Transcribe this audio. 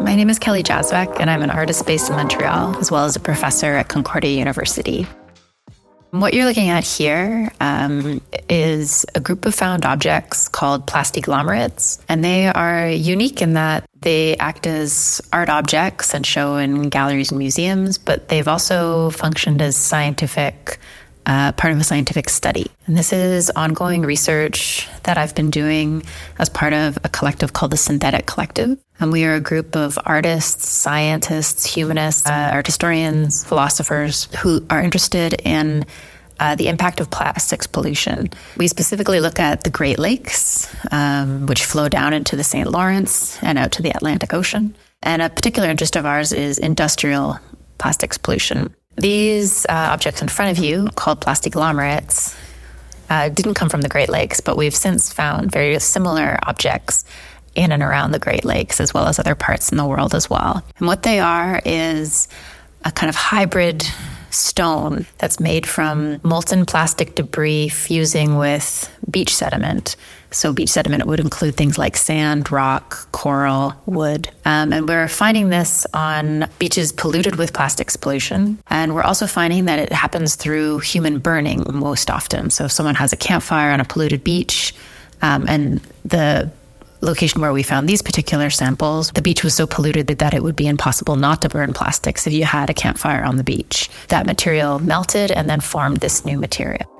My name is Kelly Jazvac, and I'm an artist based in Montreal, as well as a professor at Concordia University. What you're looking at here um, is a group of found objects called plastiglomerates, and they are unique in that they act as art objects and show in galleries and museums, but they've also functioned as scientific uh, part of a scientific study. And this is ongoing research that I've been doing as part of a collective called the Synthetic Collective. And we are a group of artists, scientists, humanists, uh, art historians, philosophers who are interested in uh, the impact of plastics pollution. We specifically look at the Great Lakes, um, which flow down into the St. Lawrence and out to the Atlantic Ocean. And a particular interest of ours is industrial plastics pollution. These uh, objects in front of you, called plastiglomerates, uh, didn't come from the Great Lakes, but we've since found very similar objects in and around the Great Lakes, as well as other parts in the world as well. And what they are is a kind of hybrid stone that's made from molten plastic debris fusing with beach sediment. So, beach sediment would include things like sand, rock, coral, wood. Um, and we're finding this on beaches polluted with plastics pollution. And we're also finding that it happens through human burning most often. So, if someone has a campfire on a polluted beach, um, and the location where we found these particular samples, the beach was so polluted that it would be impossible not to burn plastics if you had a campfire on the beach. That material melted and then formed this new material.